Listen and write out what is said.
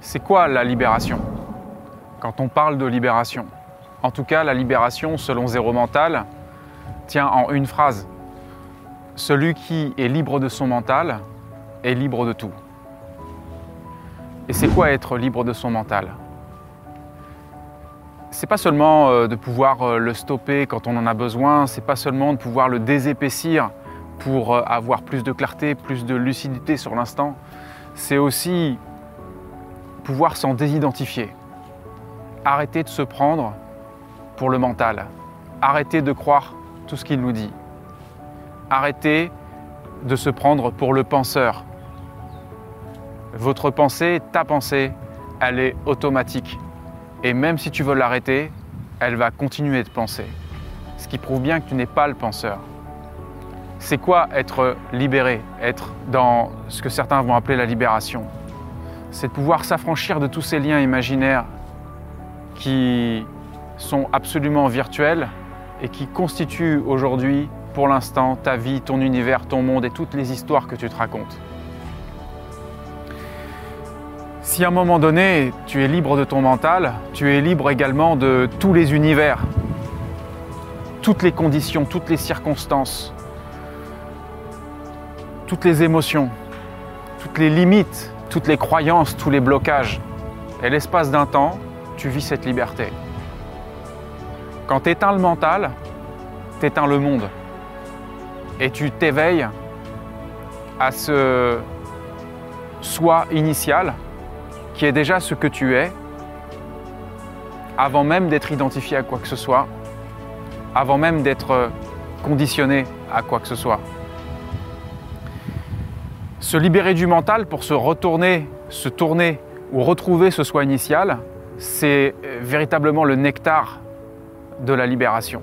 C'est quoi la libération? Quand on parle de libération, en tout cas la libération selon Zéro Mental tient en une phrase. Celui qui est libre de son mental est libre de tout. Et c'est quoi être libre de son mental? C'est pas seulement euh, de pouvoir euh, le stopper quand on en a besoin, c'est pas seulement de pouvoir le désépaissir pour euh, avoir plus de clarté, plus de lucidité sur l'instant, c'est aussi pouvoir s'en désidentifier. Arrêter de se prendre pour le mental. Arrêter de croire tout ce qu'il nous dit. Arrêter de se prendre pour le penseur. Votre pensée, ta pensée, elle est automatique. Et même si tu veux l'arrêter, elle va continuer de penser. Ce qui prouve bien que tu n'es pas le penseur. C'est quoi être libéré, être dans ce que certains vont appeler la libération C'est de pouvoir s'affranchir de tous ces liens imaginaires qui sont absolument virtuels et qui constituent aujourd'hui, pour l'instant, ta vie, ton univers, ton monde et toutes les histoires que tu te racontes. Si à un moment donné, tu es libre de ton mental, tu es libre également de tous les univers, toutes les conditions, toutes les circonstances, toutes les émotions, toutes les limites, toutes les croyances, tous les blocages. Et l'espace d'un temps, tu vis cette liberté. Quand tu éteins le mental, tu éteins le monde. Et tu t'éveilles à ce soi initial qui est déjà ce que tu es avant même d'être identifié à quoi que ce soit, avant même d'être conditionné à quoi que ce soit. Se libérer du mental pour se retourner, se tourner ou retrouver ce soi initial, c'est véritablement le nectar de la libération.